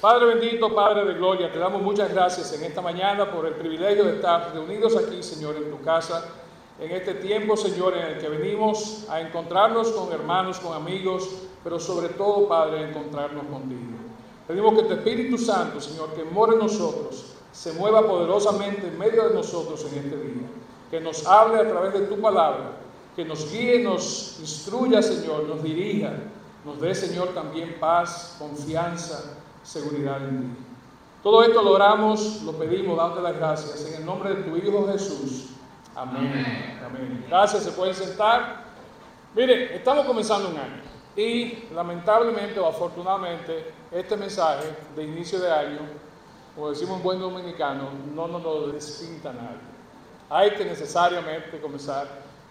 Padre bendito, Padre de gloria, te damos muchas gracias en esta mañana por el privilegio de estar reunidos aquí, Señor, en tu casa, en este tiempo, Señor, en el que venimos a encontrarnos con hermanos, con amigos, pero sobre todo, Padre, a encontrarnos contigo. Pedimos que tu Espíritu Santo, Señor, que more en nosotros, se mueva poderosamente en medio de nosotros en este día, que nos hable a través de tu palabra, que nos guíe, nos instruya, Señor, nos dirija, nos dé, Señor, también paz, confianza, seguridad en ti. Todo esto lo oramos, lo pedimos, dándote las gracias en el nombre de tu Hijo Jesús. Amén. Amén. Gracias, se pueden sentar. Mire, estamos comenzando un año y lamentablemente o afortunadamente este mensaje de inicio de año, como decimos en buen dominicano, no nos lo despinta nadie. Hay que necesariamente comenzar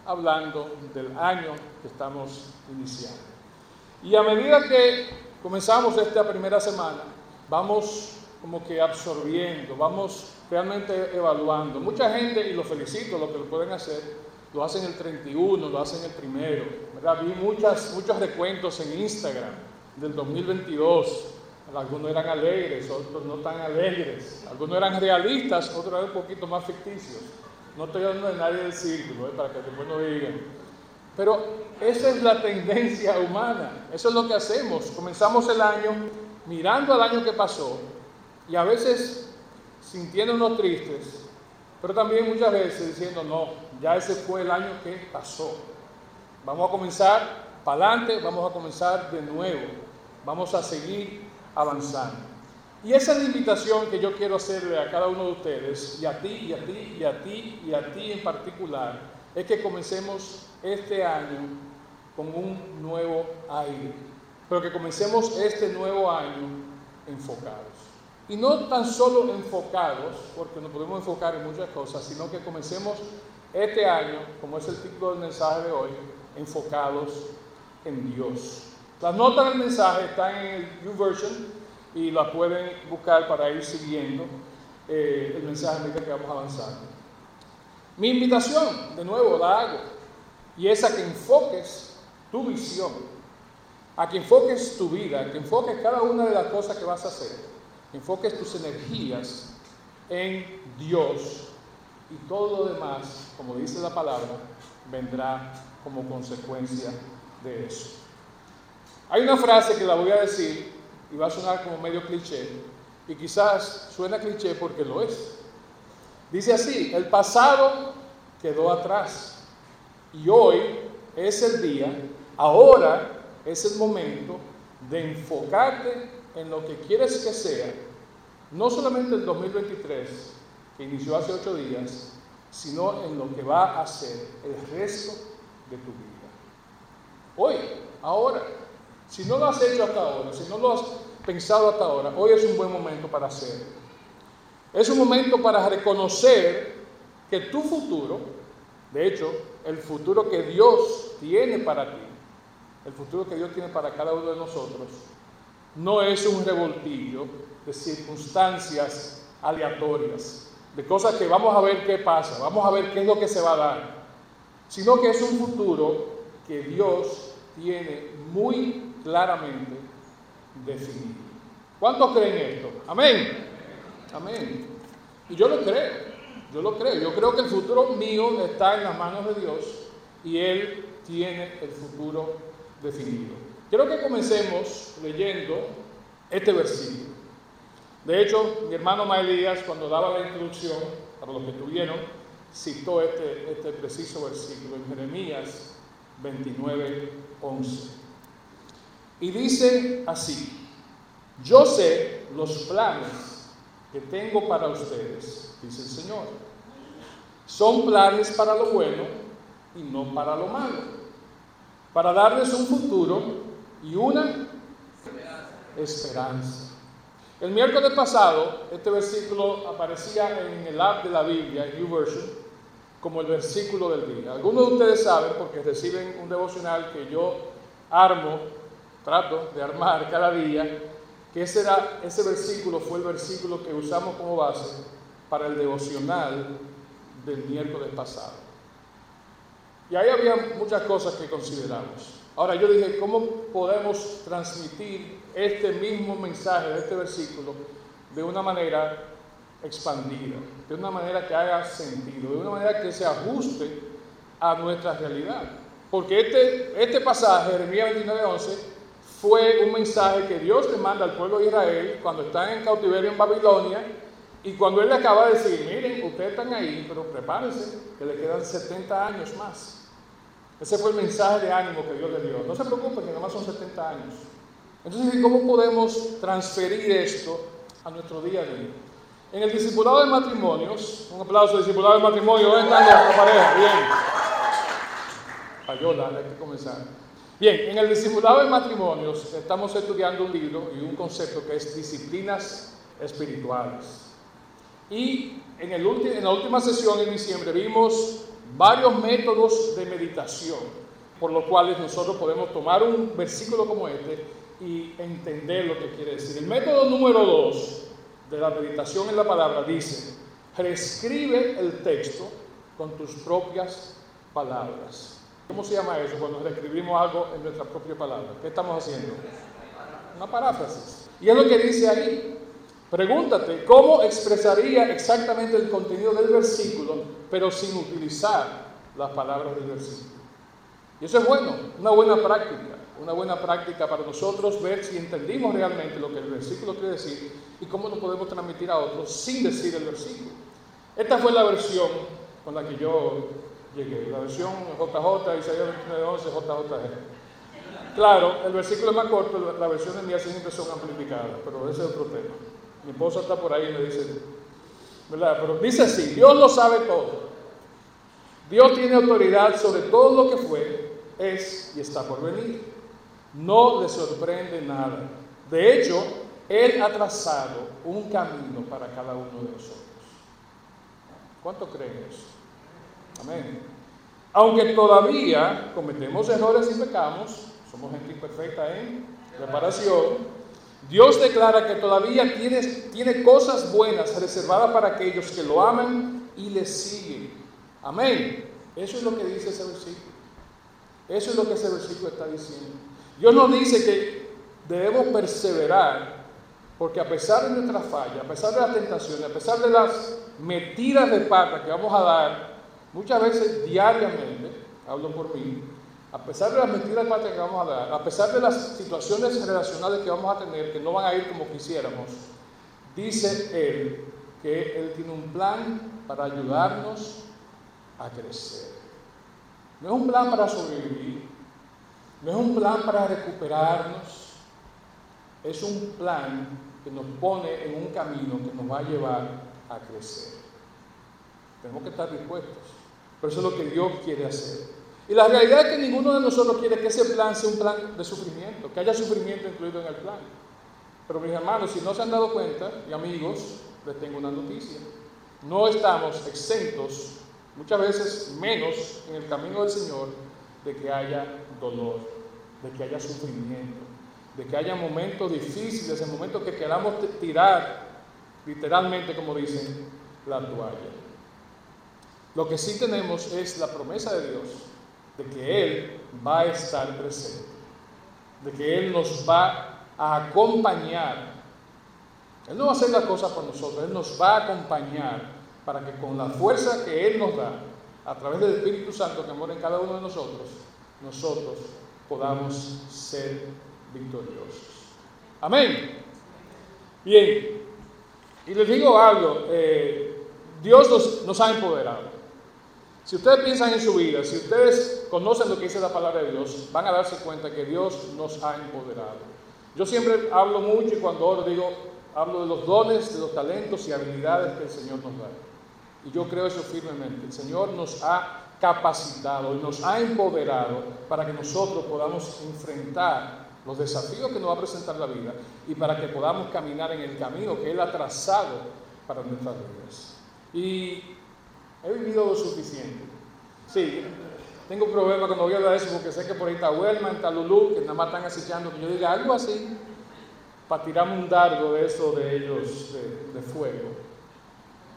hablando del año que estamos iniciando. Y a medida que comenzamos esta primera semana, vamos como que absorbiendo, vamos realmente evaluando. Mucha gente, y lo felicito, lo que lo pueden hacer, lo hacen el 31, lo hacen el primero. ¿verdad? Vi muchas, muchos recuentos en Instagram del 2022. Algunos eran alegres, otros no tan alegres. Algunos eran realistas, otros eran un poquito más ficticios. No estoy hablando de nadie del círculo, ¿eh? para que después no digan. Pero esa es la tendencia humana. Eso es lo que hacemos. Comenzamos el año mirando al año que pasó y a veces sintiéndonos tristes, pero también muchas veces diciendo, no, ya ese fue el año que pasó. Vamos a comenzar para adelante, vamos a comenzar de nuevo, vamos a seguir avanzando. Y esa es la invitación que yo quiero hacerle a cada uno de ustedes, y a ti, y a ti, y a ti, y a ti en particular, es que comencemos este año con un nuevo aire, pero que comencemos este nuevo año enfocados. Y no tan solo enfocados, porque nos podemos enfocar en muchas cosas, sino que comencemos este año, como es el título del mensaje de hoy, enfocados en Dios. Las notas del mensaje están en el YouVersion y las pueden buscar para ir siguiendo eh, el mensaje medida que vamos avanzando. Mi invitación, de nuevo, la hago, y es a que enfoques tu visión, a que enfoques tu vida, a que enfoques cada una de las cosas que vas a hacer, enfoques tus energías en Dios y todo lo demás, como dice la palabra, vendrá como consecuencia de eso. Hay una frase que la voy a decir y va a sonar como medio cliché, y quizás suena cliché porque lo es. Dice así, el pasado quedó atrás y hoy es el día, ahora es el momento de enfocarte en lo que quieres que sea, no solamente el 2023, que inició hace ocho días, sino en lo que va a ser el resto de tu vida. Hoy, ahora. Si no lo has hecho hasta ahora, si no lo has pensado hasta ahora, hoy es un buen momento para hacerlo. Es un momento para reconocer que tu futuro, de hecho, el futuro que Dios tiene para ti, el futuro que Dios tiene para cada uno de nosotros, no es un revoltillo de circunstancias aleatorias, de cosas que vamos a ver qué pasa, vamos a ver qué es lo que se va a dar, sino que es un futuro que Dios tiene muy claramente definido. ¿Cuántos creen esto? Amén. Amén. Y yo lo creo, yo lo creo. Yo creo que el futuro mío está en las manos de Dios y Él tiene el futuro definido. Quiero que comencemos leyendo este versículo. De hecho, mi hermano Maelías, cuando daba la introducción, para los que tuvieron, citó este, este preciso versículo en Jeremías 29, 11. Y dice así, yo sé los planes que tengo para ustedes, dice. Son planes para lo bueno y no para lo malo, para darles un futuro y una esperanza. El miércoles pasado, este versículo aparecía en el app de la Biblia, en YouVersion, como el versículo del día. Algunos de ustedes saben, porque reciben un devocional que yo armo trato de armar cada día, que ese, era, ese versículo fue el versículo que usamos como base para el devocional del miércoles pasado. Y ahí había muchas cosas que consideramos. Ahora yo dije, ¿cómo podemos transmitir este mismo mensaje de este versículo de una manera expandida, de una manera que haga sentido, de una manera que se ajuste a nuestra realidad? Porque este, este pasaje, Jeremías 29:11, fue un mensaje que Dios le manda al pueblo de Israel cuando están en cautiverio en Babilonia y cuando Él le acaba de decir, miren, ustedes están ahí, pero prepárense, que le quedan 70 años más. Ese fue el mensaje de ánimo que Dios le dio. No se preocupen, que nada más son 70 años. Entonces, ¿cómo podemos transferir esto a nuestro día a día? En el discipulado de matrimonios, un aplauso discipulado de matrimonio, ¿dónde están las pareja? Bien. Payola, hay que comenzar. Bien, en el discipulado de matrimonios estamos estudiando un libro y un concepto que es disciplinas espirituales. Y en, el en la última sesión en diciembre vimos varios métodos de meditación, por los cuales nosotros podemos tomar un versículo como este y entender lo que quiere decir. El método número dos de la meditación en la palabra dice, reescribe el texto con tus propias palabras. ¿Cómo se llama eso cuando reescribimos algo en nuestra propia palabra? ¿Qué estamos haciendo? Una paráfrasis. Y es lo que dice ahí. Pregúntate, ¿cómo expresaría exactamente el contenido del versículo, pero sin utilizar las palabras del versículo? Y eso es bueno, una buena práctica, una buena práctica para nosotros ver si entendimos realmente lo que el versículo quiere decir y cómo lo podemos transmitir a otros sin decir el versículo. Esta fue la versión con la que yo llegué, la versión JJ, Isaías 29.11, JJG. Claro, el versículo es más corto, la versión de mi siempre son amplificadas, pero ese es otro tema. Mi esposa está por ahí y me dice, ¿verdad? Pero dice así, Dios lo sabe todo. Dios tiene autoridad sobre todo lo que fue, es y está por venir. No le sorprende nada. De hecho, Él ha trazado un camino para cada uno de nosotros. ¿Cuánto creen eso? Amén. Aunque todavía cometemos errores y pecamos, somos gente imperfecta en reparación, Dios declara que todavía tiene, cosas buenas reservadas para aquellos que lo aman y le siguen. Amén. Eso es lo que dice ese versículo. Eso es lo que ese versículo está diciendo. Dios nos dice que debemos perseverar, porque a pesar de nuestra falla, a pesar de las tentaciones, a pesar de las metidas de pata que vamos a dar, muchas veces diariamente, hablo por mí, a pesar de las mentiras que vamos a dar, a pesar de las situaciones relacionales que vamos a tener, que no van a ir como quisiéramos, dice Él que Él tiene un plan para ayudarnos a crecer. No es un plan para sobrevivir, no es un plan para recuperarnos, es un plan que nos pone en un camino que nos va a llevar a crecer. Tenemos que estar dispuestos, pero eso es lo que Dios quiere hacer. Y la realidad es que ninguno de nosotros quiere que ese plan sea un plan de sufrimiento, que haya sufrimiento incluido en el plan. Pero mis hermanos, si no se han dado cuenta, y amigos, les tengo una noticia. No estamos exentos, muchas veces menos en el camino del Señor, de que haya dolor, de que haya sufrimiento, de que haya momentos difíciles, en momentos que queramos tirar, literalmente como dicen, la toalla. Lo que sí tenemos es la promesa de Dios de que Él va a estar presente, de que Él nos va a acompañar. Él no va a hacer la cosa por nosotros, Él nos va a acompañar para que con la fuerza que Él nos da, a través del Espíritu Santo que mora en cada uno de nosotros, nosotros podamos ser victoriosos. Amén. Bien, y les digo algo, eh, Dios nos ha empoderado. Si ustedes piensan en su vida, si ustedes conocen lo que dice la palabra de Dios, van a darse cuenta que Dios nos ha empoderado. Yo siempre hablo mucho y cuando oro digo, hablo de los dones, de los talentos y habilidades que el Señor nos da. Y yo creo eso firmemente. El Señor nos ha capacitado y nos ha empoderado para que nosotros podamos enfrentar los desafíos que nos va a presentar la vida y para que podamos caminar en el camino que Él ha trazado para nuestras vidas. Y He vivido lo suficiente. Sí, tengo un problema cuando voy a hablar de eso porque sé que por ahí está Huelma, está Lulú, que nada más están acechando que yo diga algo así para tirarme un dardo de eso de ellos de, fuego.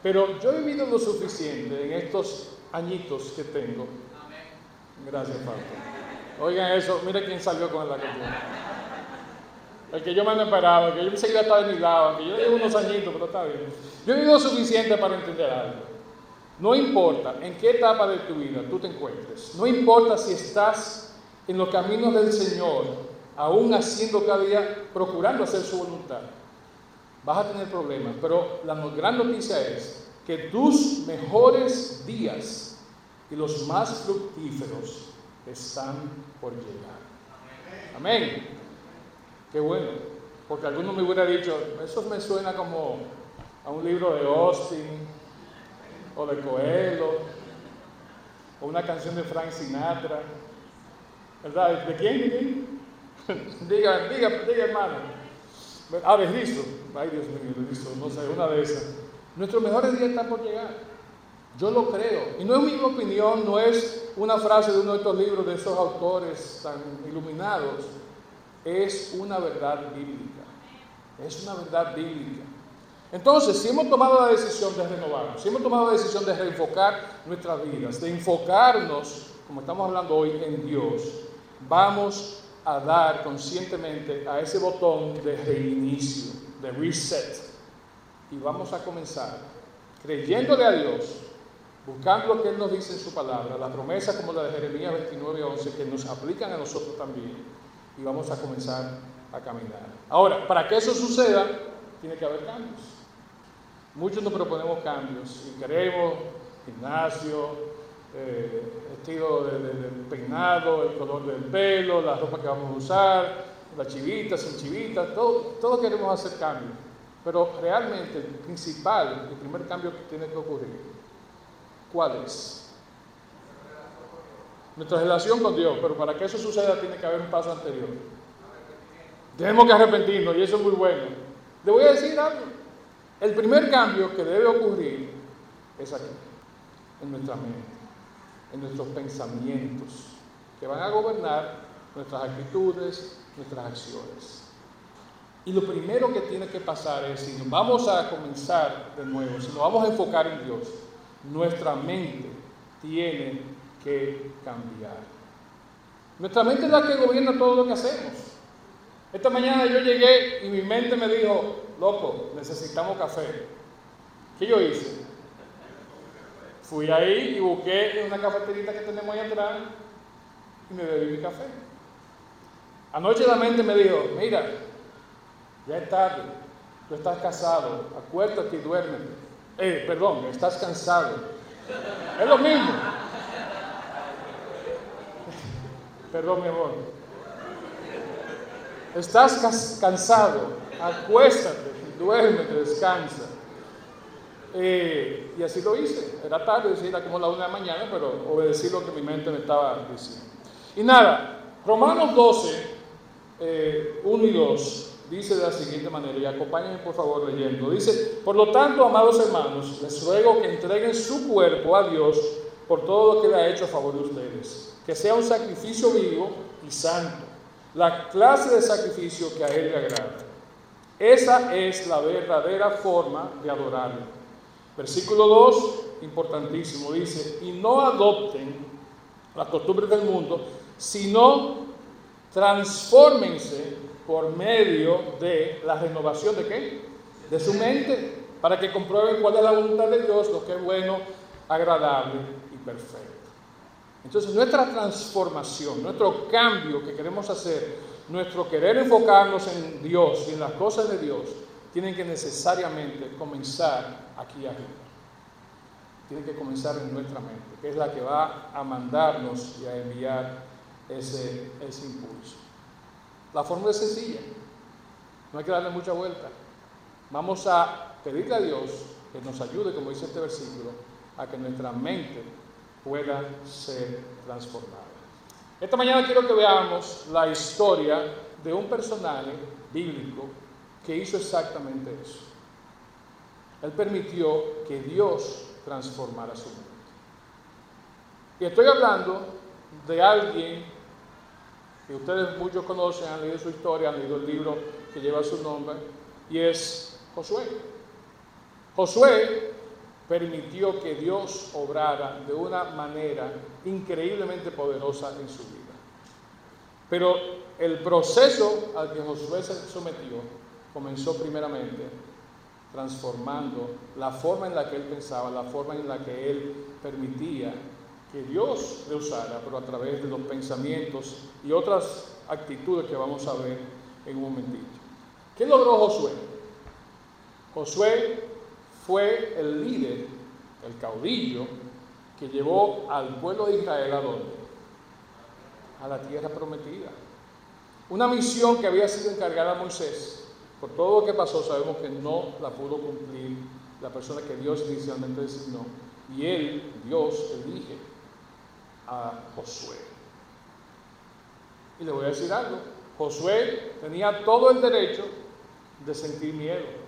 Pero yo he vivido lo suficiente en estos añitos que tengo Gracias, Fausto. Oigan eso, mire quién salió con la cuestión. El que yo me el que yo enseguida estaba de mi lado, que yo llevo unos añitos, pero está bien. Yo he vivido suficiente para entender algo. No importa en qué etapa de tu vida tú te encuentres, no importa si estás en los caminos del Señor, aún haciendo cada día, procurando hacer su voluntad, vas a tener problemas. Pero la gran noticia es que tus mejores días y los más fructíferos están por llegar. Amén. Qué bueno. Porque alguno me hubiera dicho, eso me suena como a un libro de Austin o de Coelho o una canción de Frank Sinatra. ¿Verdad? ¿De quién? diga, diga, diga, hermano. Ah, de listo. Ay, Dios mío, listo. No sé, una de esas. Nuestros mejores días están por llegar. Yo lo creo. Y no es mi opinión, no es una frase de uno de estos libros de esos autores tan iluminados. Es una verdad bíblica. Es una verdad bíblica. Entonces, si hemos tomado la decisión de renovarnos, si hemos tomado la decisión de reenfocar nuestras vidas, de enfocarnos, como estamos hablando hoy, en Dios, vamos a dar conscientemente a ese botón de reinicio, de reset. Y vamos a comenzar creyéndole a Dios buscando lo que Él nos dice en su palabra, la promesa como la de Jeremías 29, 11, que nos aplican a nosotros también, y vamos a comenzar a caminar. Ahora, para que eso suceda, tiene que haber cambios. Muchos nos proponemos cambios y queremos gimnasio, eh, estilo de, peinado, el color del pelo, la ropa que vamos a usar, la chivita, sin chivita, todo, todos queremos hacer cambios. Pero realmente el principal, el primer cambio que tiene que ocurrir ¿Cuál es? Nuestra relación con Dios, pero para que eso suceda tiene que haber un paso anterior. Tenemos que arrepentirnos y eso es muy bueno. Le voy a decir algo. El primer cambio que debe ocurrir es aquí, en nuestra mente, en nuestros pensamientos, que van a gobernar nuestras actitudes, nuestras acciones. Y lo primero que tiene que pasar es, si nos vamos a comenzar de nuevo, si nos vamos a enfocar en Dios, nuestra mente tiene que cambiar. Nuestra mente es la que gobierna todo lo que hacemos. Esta mañana yo llegué y mi mente me dijo, loco, necesitamos café. ¿Qué yo hice? Fui ahí y busqué en una cafeterita que tenemos ahí atrás y me bebí mi café. Anoche la mente me dijo, mira, ya es tarde, tú estás casado, acuérdate y duérmete. Eh, perdón, estás cansado. Es lo mismo. Perdón, mi amor. Estás cansado, acuéstate, duérmete, descansa. Eh, y así lo hice. Era tarde, era como la una de la mañana, pero obedecí lo que mi mente me estaba diciendo. Y nada, Romanos 12, 1 eh, y 2 dice de la siguiente manera, y acompáñenme por favor leyendo. Dice, por lo tanto, amados hermanos, les ruego que entreguen su cuerpo a Dios por todo lo que le ha hecho a favor de ustedes, que sea un sacrificio vivo y santo, la clase de sacrificio que a Él le agrada. Esa es la verdadera forma de adorarlo. Versículo 2, importantísimo, dice, y no adopten las costumbres del mundo, sino transfórmense por medio de la renovación de qué? De su mente, para que comprueben cuál es la voluntad de Dios, lo que es bueno, agradable y perfecto. Entonces nuestra transformación, nuestro cambio que queremos hacer, nuestro querer enfocarnos en Dios y en las cosas de Dios, tienen que necesariamente comenzar aquí arriba. Tienen que comenzar en nuestra mente, que es la que va a mandarnos y a enviar ese, ese impulso. La fórmula es sencilla, no hay que darle mucha vuelta. Vamos a pedirle a Dios que nos ayude, como dice este versículo, a que nuestra mente pueda ser transformada. Esta mañana quiero que veamos la historia de un personaje bíblico que hizo exactamente eso. Él permitió que Dios transformara su mente. Y estoy hablando de alguien que ustedes muchos conocen, han leído su historia, han leído el libro que lleva su nombre, y es Josué. Josué permitió que Dios obrara de una manera increíblemente poderosa en su vida. Pero el proceso al que Josué se sometió comenzó primeramente transformando la forma en la que él pensaba, la forma en la que él permitía que Dios le usara, pero a través de los pensamientos y otras actitudes que vamos a ver en un momentito. ¿Qué logró Josué? Josué fue el líder, el caudillo, que llevó al pueblo de Israel a dónde? A la tierra prometida. Una misión que había sido encargada a Moisés. Por todo lo que pasó, sabemos que no la pudo cumplir la persona que Dios inicialmente designó. Y él, Dios, elige a Josué. Y le voy a decir algo. Josué tenía todo el derecho de sentir miedo.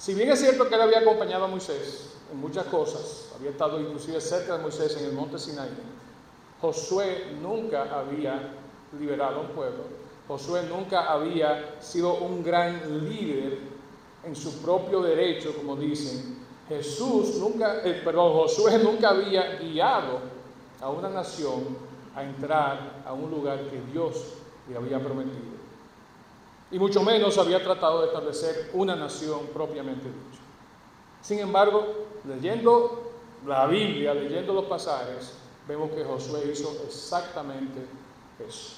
Si bien es cierto que él había acompañado a Moisés en muchas cosas, había estado inclusive cerca de Moisés en el monte Sinaí, Josué nunca había liberado a un pueblo Josué nunca había sido un gran líder en su propio derecho, como dicen. Jesús nunca, eh, perdón, Josué nunca había guiado a una nación a entrar a un lugar que Dios le había prometido. Y mucho menos había tratado de establecer una nación propiamente dicha. Sin embargo, leyendo la Biblia, leyendo los pasajes, vemos que Josué hizo exactamente eso.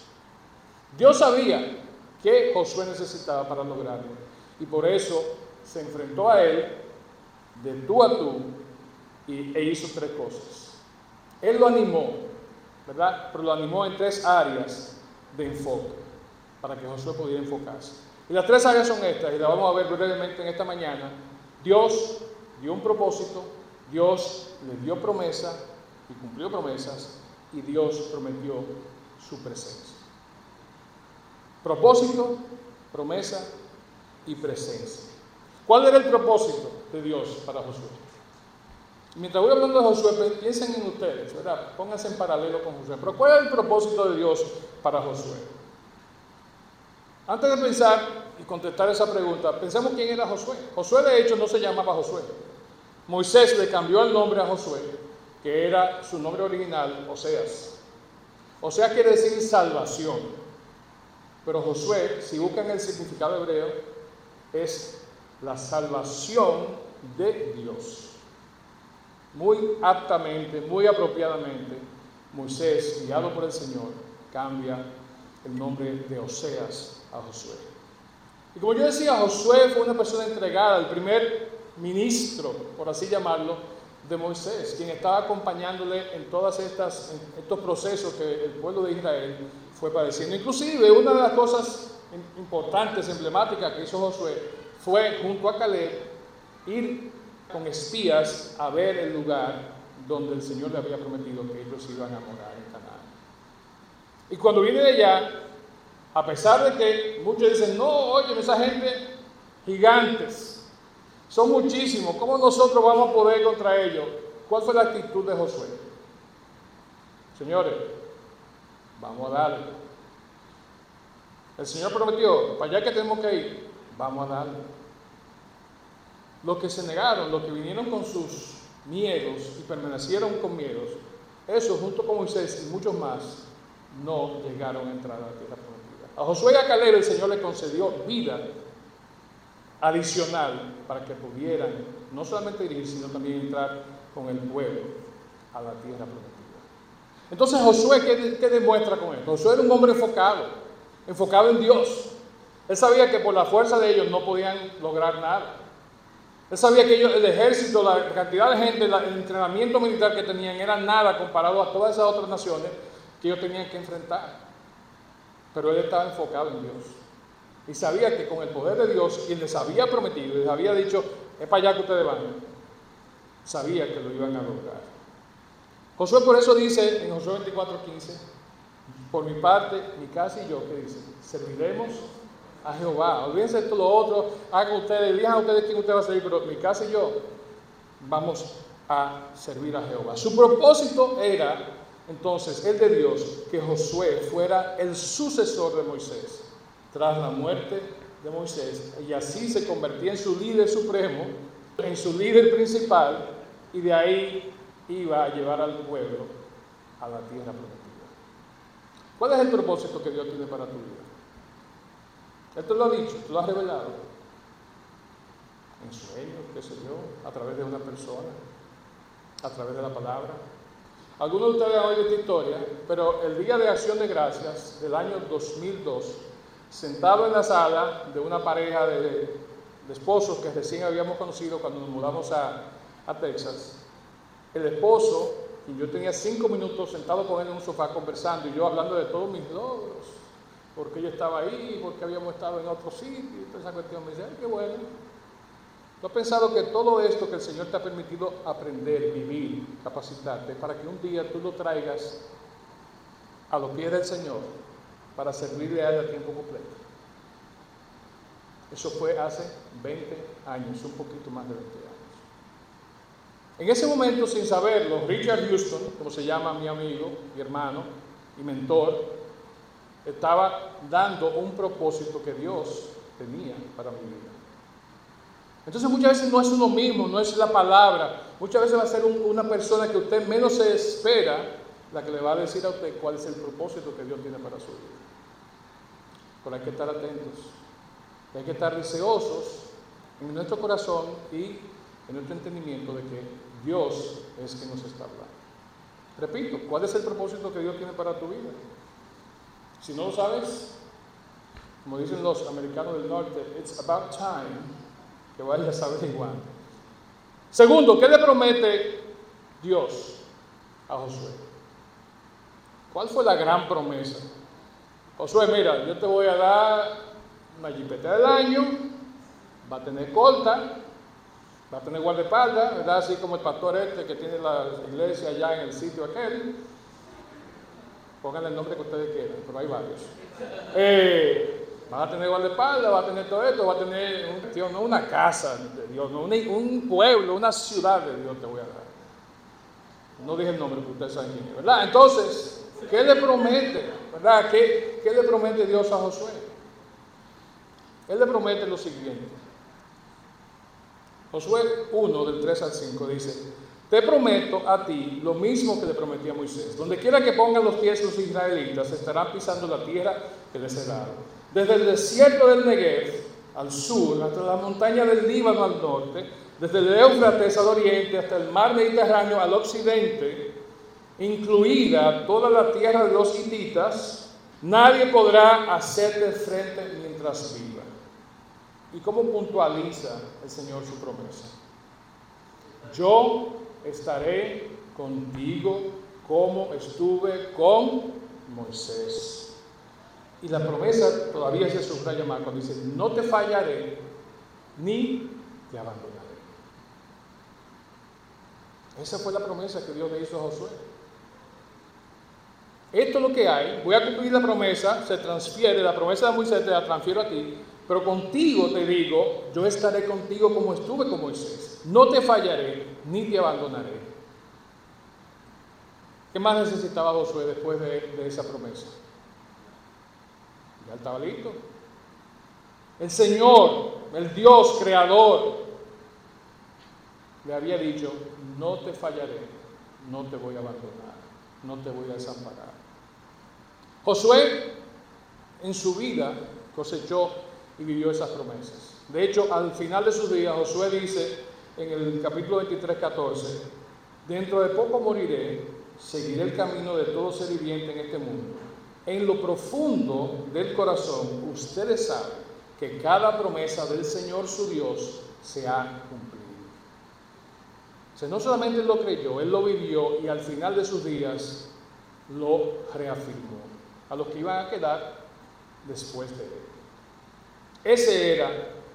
Dios sabía que Josué necesitaba para lograrlo. Y por eso se enfrentó a él de tú a tú y, e hizo tres cosas. Él lo animó, ¿verdad? Pero lo animó en tres áreas de enfoque para que Josué pudiera enfocarse. Y las tres áreas son estas, y las vamos a ver brevemente en esta mañana. Dios dio un propósito, Dios le dio promesa y cumplió promesas, y Dios prometió su presencia. Propósito, promesa y presencia. ¿Cuál era el propósito de Dios para Josué? Mientras voy hablando de Josué, piensen en ustedes, ¿verdad? Pónganse en paralelo con Josué. Pero ¿cuál era el propósito de Dios para Josué? Antes de pensar y contestar esa pregunta, pensemos quién era Josué. Josué de hecho no se llamaba Josué. Moisés le cambió el nombre a Josué, que era su nombre original, Oseas. Oseas quiere decir salvación. Pero Josué, si buscan el significado hebreo, es la salvación de Dios. Muy aptamente, muy apropiadamente, Moisés, guiado por el Señor, cambia el nombre de Oseas a Josué. Y como yo decía, Josué fue una persona entregada, el primer ministro, por así llamarlo, de Moisés, quien estaba acompañándole en todos estos procesos que el pueblo de Israel fue padeciendo. Inclusive una de las cosas importantes, emblemáticas que hizo Josué fue junto a Caleb ir con espías a ver el lugar donde el Señor le había prometido que ellos iban a morar en Canaán. Y cuando viene de allá, a pesar de que muchos dicen, no, oye, esa gente gigantes, son muchísimos, ¿cómo nosotros vamos a poder contra ellos? ¿Cuál fue la actitud de Josué? Señores, Vamos a darle. El Señor prometió, para allá que tenemos que ir, vamos a darle. Los que se negaron, los que vinieron con sus miedos y permanecieron con miedos, esos junto con Moisés y muchos más, no llegaron a entrar a la tierra prometida. A Josué y a Caleb el Señor le concedió vida adicional para que pudieran no solamente dirigir, sino también entrar con el pueblo a la tierra prometida. Entonces Josué, ¿qué, demuestra con esto? Josué era un hombre enfocado, enfocado en Dios. Él sabía que por la fuerza de ellos no podían lograr nada. Él sabía que el ejército, la cantidad de gente, el entrenamiento militar que tenían era nada comparado a todas esas otras naciones que ellos tenían que enfrentar. Pero él estaba enfocado en Dios. Y sabía que con el poder de Dios, quien les había prometido, les había dicho, es para allá que ustedes van, sabía que lo iban a lograr. Josué por eso dice en Josué 24:15, por mi parte, mi casa y yo, ¿qué dice? Serviremos a Jehová. Olvídense de todo lo otro, hagan ustedes, digan ustedes quién usted va a servir, pero mi casa y yo vamos a servir a Jehová. Su propósito era entonces el de Dios que Josué fuera el sucesor de Moisés tras la muerte de Moisés y así se convertía en su líder supremo en su líder principal y de ahí iba a llevar al pueblo a la tierra prometida. ¿Cuál es el propósito que Dios tiene para tu vida? Esto lo ha dicho, lo ha revelado. En sueños, qué sé yo, a través de una persona, a través de la palabra. Algunos de ustedes han oído esta historia, pero el día de acción de gracias del año 2002, sentado en la sala de una pareja de, esposos que recién habíamos conocido cuando nos mudamos a, Texas, el esposo, y yo tenía cinco minutos sentado con él en un sofá conversando y yo hablando de todos mis logros, porque yo estaba ahí, porque habíamos estado en otro sitio, y toda esa cuestión. Me dice, qué bueno. ¿No has pensado que todo esto que el Señor te ha permitido aprender, vivir, capacitarte, para que un día tú lo traigas a los pies del Señor para servirle a Él a tiempo completo? Eso fue hace 20 años, un poquito más de 20 años. En ese momento, sin saberlo, Richard Houston, como se llama mi amigo, mi hermano y mentor, estaba dando un propósito que Dios tenía para mi vida. Entonces muchas veces no es uno mismo, no es la palabra, muchas veces va a ser una persona que usted menos se espera la que le va a decir a usted cuál es el propósito que Dios tiene para su vida. Pero hay que estar atentos, hay que estar deseosos en nuestro corazón y en nuestro entendimiento de que Dios es quien nos está hablando. Repito, ¿cuál es el propósito que Dios tiene para tu vida? Si no lo sabes, como dicen los americanos del norte, it's about time que vayas averiguando. Segundo, ¿qué le promete Dios a Josué? ¿Cuál fue la gran promesa? Josué, mira, yo te voy a dar una jipeta del año, va a tener corta, va a tener guardaespaldas, ¿verdad? Así como el pastor este que tiene la iglesia allá en el sitio aquel. Pónganle el nombre que ustedes quieran, pero hay varios. Eh, va a tener guardaespaldas, va a tener todo esto, va a tener un, no una casa de Dios, no, un, pueblo, una ciudad de Dios te voy a dar. No dije el nombre, porque ustedes saben quién es, ¿verdad? Entonces, ¿qué le promete? ¿Verdad? ¿Qué, ¿Qué le promete Dios a Josué? Él le promete lo siguiente. Josué 1 del 3 al 5 dice, te prometo a ti lo mismo que le prometí a Moisés. Donde quiera que pongan los pies los israelitas, estarán pisando la tierra que les he dado. Desde el desierto del Negev al sur, hasta la montaña del Líbano al norte, desde el Éufrates al oriente hasta el mar Mediterráneo al occidente, incluida toda la tierra de los hititas, nadie podrá hacerte frente mientras viva. ¿Y cómo puntualiza el Señor su promesa? Yo estaré contigo como estuve con Moisés. Y la promesa todavía se subraya más cuando dice, no te fallaré ni te abandonaré. Esa fue la promesa que Dios le hizo a Josué. Esto es lo que hay, voy a cumplir la promesa, se transfiere, la promesa de Moisés te la transfiero a ti, pero contigo te digo, yo estaré contigo como estuve con Moisés. No te fallaré ni te abandonaré. ¿Qué más necesitaba Josué después de, esa promesa? Ya estaba listo. El Señor, el Dios creador, le había dicho, no te fallaré, no te voy a abandonar, no te voy a desamparar. Josué en su vida cosechó y vivió esas promesas. De hecho, al final de sus días, Josué dice en el capítulo 23, 14, dentro de poco moriré, seguiré el camino de todo ser viviente en este mundo. En lo profundo del corazón, ustedes saben que cada promesa del Señor su Dios se ha cumplido. O sea, no solamente él lo creyó, él lo vivió y al final de sus días lo reafirmó a los que iban a quedar después de él. Ese era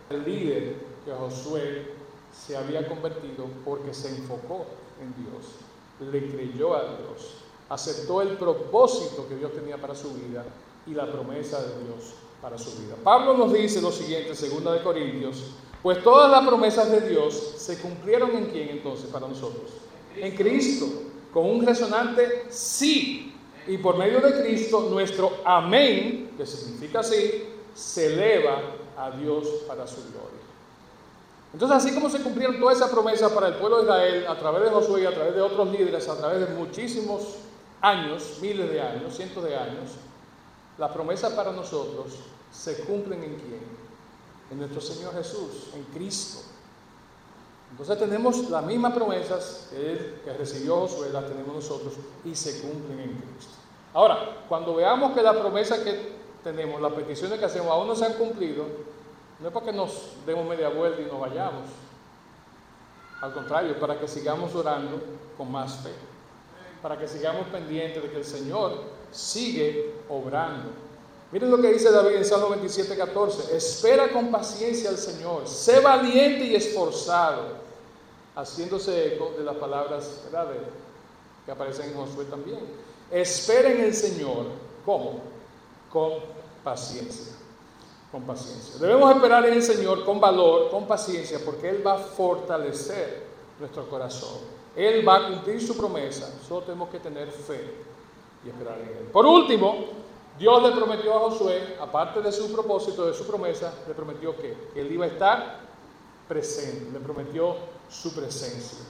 el líder que Josué se había convertido porque se enfocó en Dios, le creyó a Dios, aceptó el propósito que Dios tenía para su vida y la promesa de Dios para su vida. Pablo nos dice lo siguiente, segunda de Corintios, pues todas las promesas de Dios se cumplieron en quién entonces para nosotros? En Cristo, con un resonante sí. Y por medio de Cristo, nuestro amén, que significa sí, se eleva a Dios para su gloria. Entonces, así como se cumplieron todas esas promesas para el pueblo de Israel a través de Josué y a través de otros líderes, a través de muchísimos años, miles de años, cientos de años, las promesas para nosotros se cumplen en quién? En nuestro Señor Jesús, en Cristo. Entonces tenemos las mismas promesas que, él, que recibió Josué, las tenemos nosotros y se cumplen en Cristo. Ahora, cuando veamos que la promesa que tenemos, las peticiones que hacemos aún no se han cumplido, no es para que nos demos media vuelta y nos vayamos. Al contrario, para que sigamos orando con más fe. Para que sigamos pendientes de que el Señor sigue obrando. Miren lo que dice David en Salmo 27, 14. Espera con paciencia al Señor. Sé valiente y esforzado. Haciéndose eco de las palabras que aparecen en Josué también. Espera en el Señor. ¿Cómo? Con paciencia con paciencia. Debemos esperar en el Señor con valor, con paciencia, porque Él va a fortalecer nuestro corazón. Él va a cumplir su promesa. Solo tenemos que tener fe y esperar en Él. Por último, Dios le prometió a Josué, aparte de su propósito, de su promesa, le prometió que, Él iba a estar presente, le prometió su presencia.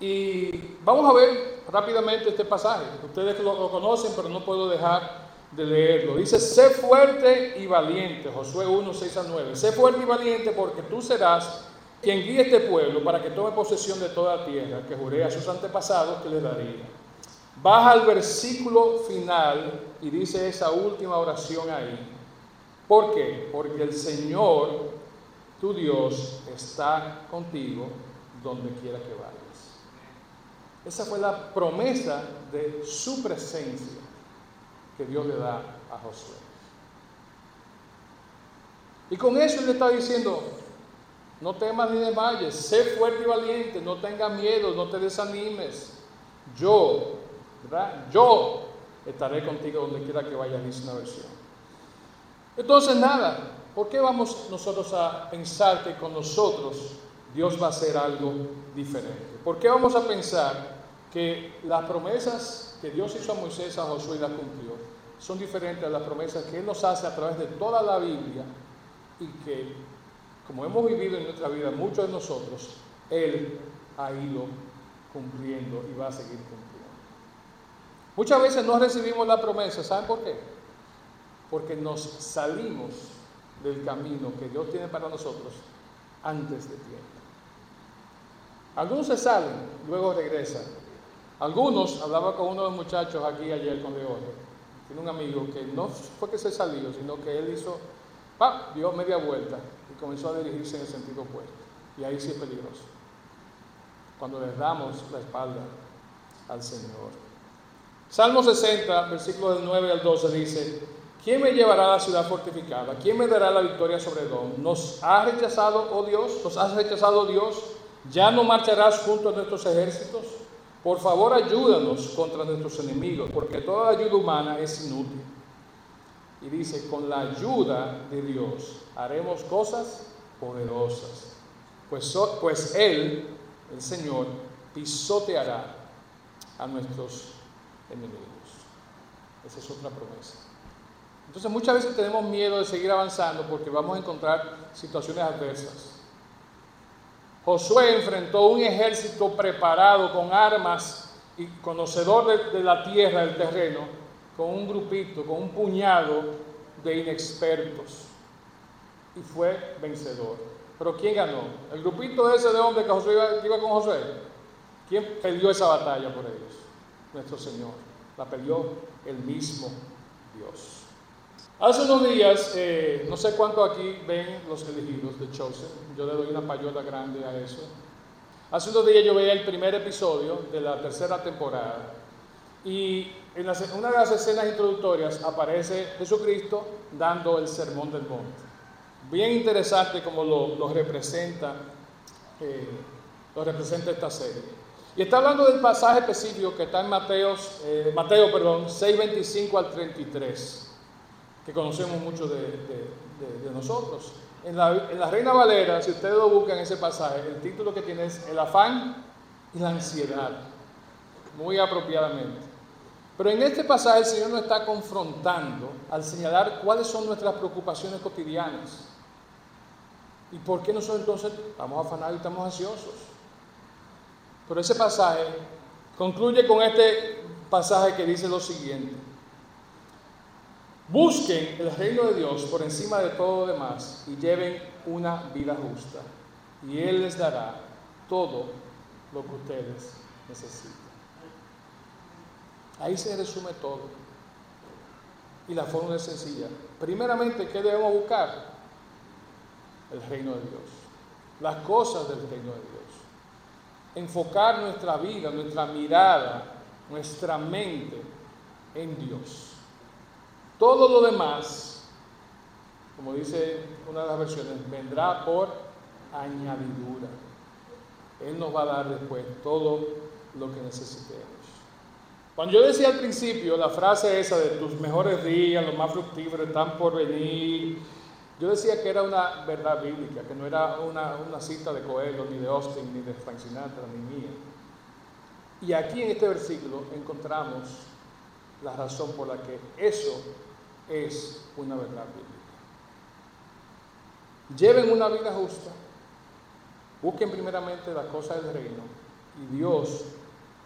Y vamos a ver rápidamente este pasaje. Ustedes lo conocen, pero no puedo dejar de leerlo. Dice, sé fuerte y valiente, Josué 1, 6 a 9. Sé fuerte y valiente porque tú serás quien guíe este pueblo para que tome posesión de toda la tierra que juré a sus antepasados que les daría. Baja al versículo final y dice esa última oración ahí. ¿Por qué? Porque el Señor, tu Dios, está contigo donde quiera que vayas. Esa fue la promesa de su presencia que Dios le da a Josué. Y con eso le está diciendo, no temas ni desmayes, sé fuerte y valiente, no tengas miedo, no te desanimes. Yo, ¿verdad? Yo estaré contigo donde quiera que vayas, dice una versión. Entonces, nada, ¿por qué vamos nosotros a pensar que con nosotros Dios va a hacer algo diferente? ¿Por qué vamos a pensar que las promesas que Dios hizo a Moisés, a Josué y las cumplió, son diferentes a las promesas que Él nos hace a través de toda la Biblia y que, como hemos vivido en nuestra vida, muchos de nosotros, Él ha ido cumpliendo y va a seguir cumpliendo. Muchas veces no recibimos la promesa, ¿saben por qué? Porque nos salimos del camino que Dios tiene para nosotros antes de tiempo. Algunos se salen, luego regresan. Algunos, hablaba con uno de los muchachos aquí ayer con Leorio, tiene un amigo que no fue que se salió, sino que él hizo, dio media vuelta comenzó a dirigirse en el sentido opuesto. Y ahí sí es peligroso. Cuando le damos la espalda al Señor. Salmo 60, versículos del 9 al 12 dice, ¿quién me llevará a la ciudad fortificada? ¿Quién me dará la victoria sobre Edom? ¿Nos ha rechazado, oh Dios? ¿Nos has rechazado, oh Dios? ¿Ya no marcharás junto a nuestros ejércitos? Por favor, ayúdanos contra nuestros enemigos, porque toda ayuda humana es inútil. Y dice, con la ayuda de Dios haremos cosas poderosas, pues, pues Él, el Señor, pisoteará a nuestros enemigos. Esa es otra promesa. Entonces muchas veces tenemos miedo de seguir avanzando porque vamos a encontrar situaciones adversas. Josué enfrentó un ejército preparado con armas y conocedor de, la tierra, del terreno, con un grupito, con un puñado de inexpertos. Y fue vencedor. Pero ¿quién ganó? ¿El grupito ese de hombres que Josué iba, con Josué? ¿Quién perdió esa batalla por ellos? Nuestro Señor. La perdió el mismo Dios. Hace unos días, eh, no sé cuánto aquí ven los elegidos de Chosen, yo le doy una payola grande a eso. Hace unos días yo veía el primer episodio de la tercera temporada y en una de las escenas introductorias aparece Jesucristo dando el sermón del monte. Bien interesante como lo, representa, eh, lo representa esta serie. Y está hablando del pasaje específico que está en Mateos, eh, Mateo perdón, 6.25 al 33 que conocemos mucho de, nosotros. En la, Reina Valera, si ustedes lo buscan ese pasaje, el título que tiene es El afán y la ansiedad, muy apropiadamente. Pero en este pasaje el Señor nos está confrontando al señalar cuáles son nuestras preocupaciones cotidianas. ¿Y por qué nosotros entonces estamos afanados y estamos ansiosos? Pero ese pasaje concluye con este pasaje que dice lo siguiente. Busquen el reino de Dios por encima de todo lo demás y lleven una vida justa. Y Él les dará todo lo que ustedes necesitan. Ahí se resume todo. Y la fórmula es sencilla. Primeramente, ¿qué debemos buscar? El reino de Dios. Las cosas del reino de Dios. Enfocar nuestra vida, nuestra mirada, nuestra mente en Dios. Todo lo demás, como dice una de las versiones, vendrá por añadidura. Él nos va a dar después todo lo que necesitemos. Cuando yo decía al principio la frase esa de tus mejores días, los más fructíferos están por venir, yo decía que era una verdad bíblica, que no era una, cita de Coelho, ni de Austin, ni de Frank Sinatra, ni mía. Y aquí en este versículo encontramos la razón por la que eso es una verdad bíblica. Lleven una vida justa, busquen primeramente las cosas del reino y Dios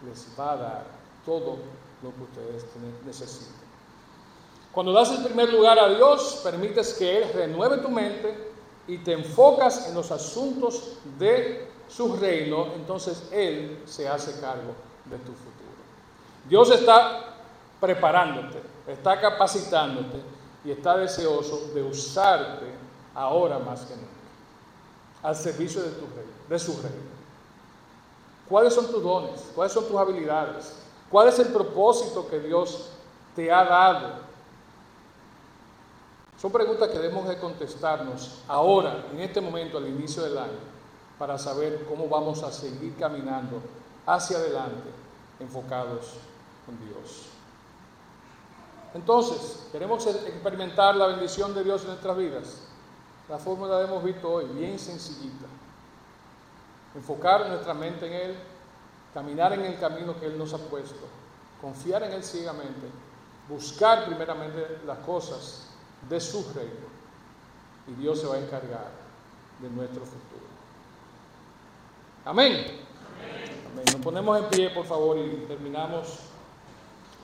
les va a dar todo lo que ustedes necesiten. Cuando das el primer lugar a Dios, permites que Él renueve tu mente y te enfocas en los asuntos de su reino, entonces Él se hace cargo de tu futuro. Dios está preparándote, está capacitándote y está deseoso de usarte ahora más que nunca al servicio de, tu reino, de su reino. ¿Cuáles son tus dones? ¿Cuáles son tus habilidades? ¿Cuál es el propósito que Dios te ha dado? Son preguntas que debemos de contestarnos ahora, en este momento, al inicio del año, para saber cómo vamos a seguir caminando hacia adelante, enfocados en Dios. Entonces, queremos experimentar la bendición de Dios en nuestras vidas. La fórmula la hemos visto hoy, bien sencillita. Enfocar nuestra mente en Él, caminar en el camino que Él nos ha puesto, confiar en Él ciegamente, buscar primeramente las cosas de su reino y Dios se va a encargar de nuestro futuro. Amén. Amén. Nos ponemos en pie, por favor, y terminamos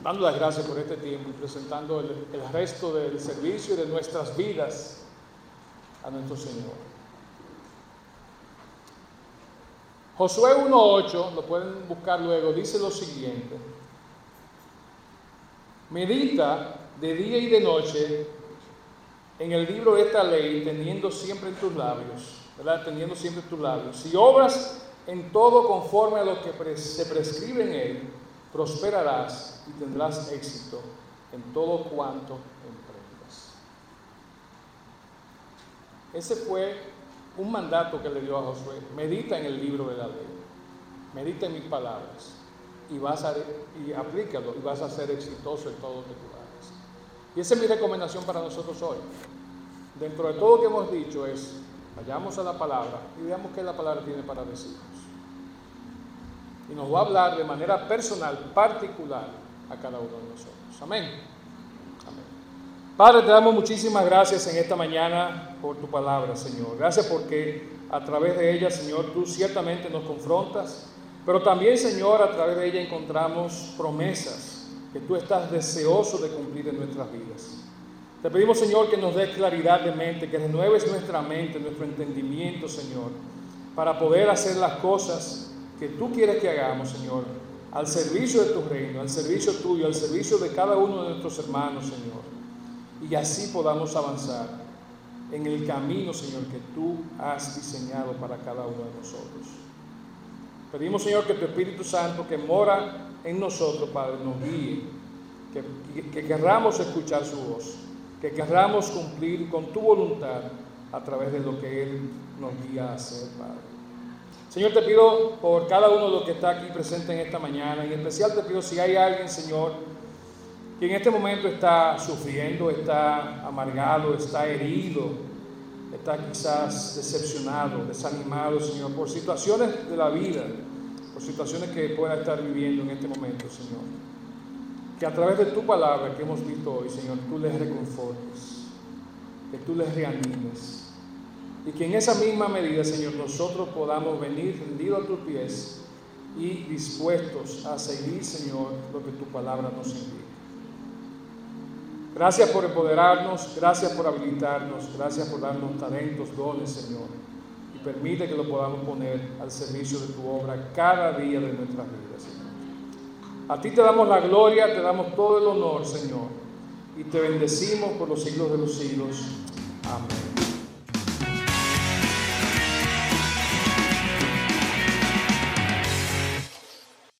dando las gracias por este tiempo y presentando el, el resto del servicio y de nuestras vidas a nuestro Señor. Josué 1.8, lo pueden buscar luego, dice lo siguiente. Medita de día y de noche en el libro de esta ley, teniendo siempre en tus labios, ¿verdad? Teniendo siempre en tus labios. Si obras en todo conforme a lo que se prescribe en él, prosperarás y tendrás éxito en todo cuanto emprendas. Ese fue un mandato que le dio a Josué. Medita en el libro de la ley. Medita en mis palabras y vas a y aplícalo y vas a ser exitoso en todo lo que tú hagas. Y esa es mi recomendación para nosotros hoy. Dentro de todo lo que hemos dicho es, vayamos a la palabra y veamos qué la palabra tiene para decirnos. Y nos va a hablar de manera personal, particular, a cada uno de nosotros. Amén. Padre, te damos muchísimas gracias en esta mañana por tu palabra, Señor. Gracias porque a través de ella, Señor, tú ciertamente nos confrontas, pero también, Señor, a través de ella encontramos promesas que tú estás deseoso de cumplir en nuestras vidas. Te pedimos, Señor, que nos des claridad de mente, que renueves nuestra mente, nuestro entendimiento, Señor, para poder hacer las cosas que tú quieres que hagamos, Señor, al servicio de tu reino, al servicio tuyo, al servicio de cada uno de nuestros hermanos, Señor. Y así podamos avanzar en el camino, Señor, que tú has diseñado para cada uno de nosotros. Pedimos, Señor, que tu Espíritu Santo que mora en nosotros, Padre, nos guíe, que, que querramos escuchar su voz que querramos cumplir con tu voluntad a través de lo que Él nos guía a hacer, Padre. Señor, te pido por cada uno de los que está aquí presente en esta mañana, y en especial te pido si hay alguien, Señor, que en este momento está sufriendo, está amargado, está herido, está quizás decepcionado, desanimado, Señor, por situaciones de la vida, por situaciones que pueda estar viviendo en este momento, Señor que a través de tu palabra que hemos visto hoy, Señor, tú les reconfortes, que tú les reanimes y que en esa misma medida, Señor, nosotros podamos venir rendidos a tus pies y dispuestos a seguir, Señor, lo que tu palabra nos indica. Gracias por empoderarnos, gracias por habilitarnos, gracias por darnos talentos, dones, Señor. Y permite que lo podamos poner al servicio de tu obra cada día de nuestras vidas, Señor. A ti te damos la gloria, te damos todo el honor, Señor. Y te bendecimos por los siglos de los siglos. Amén.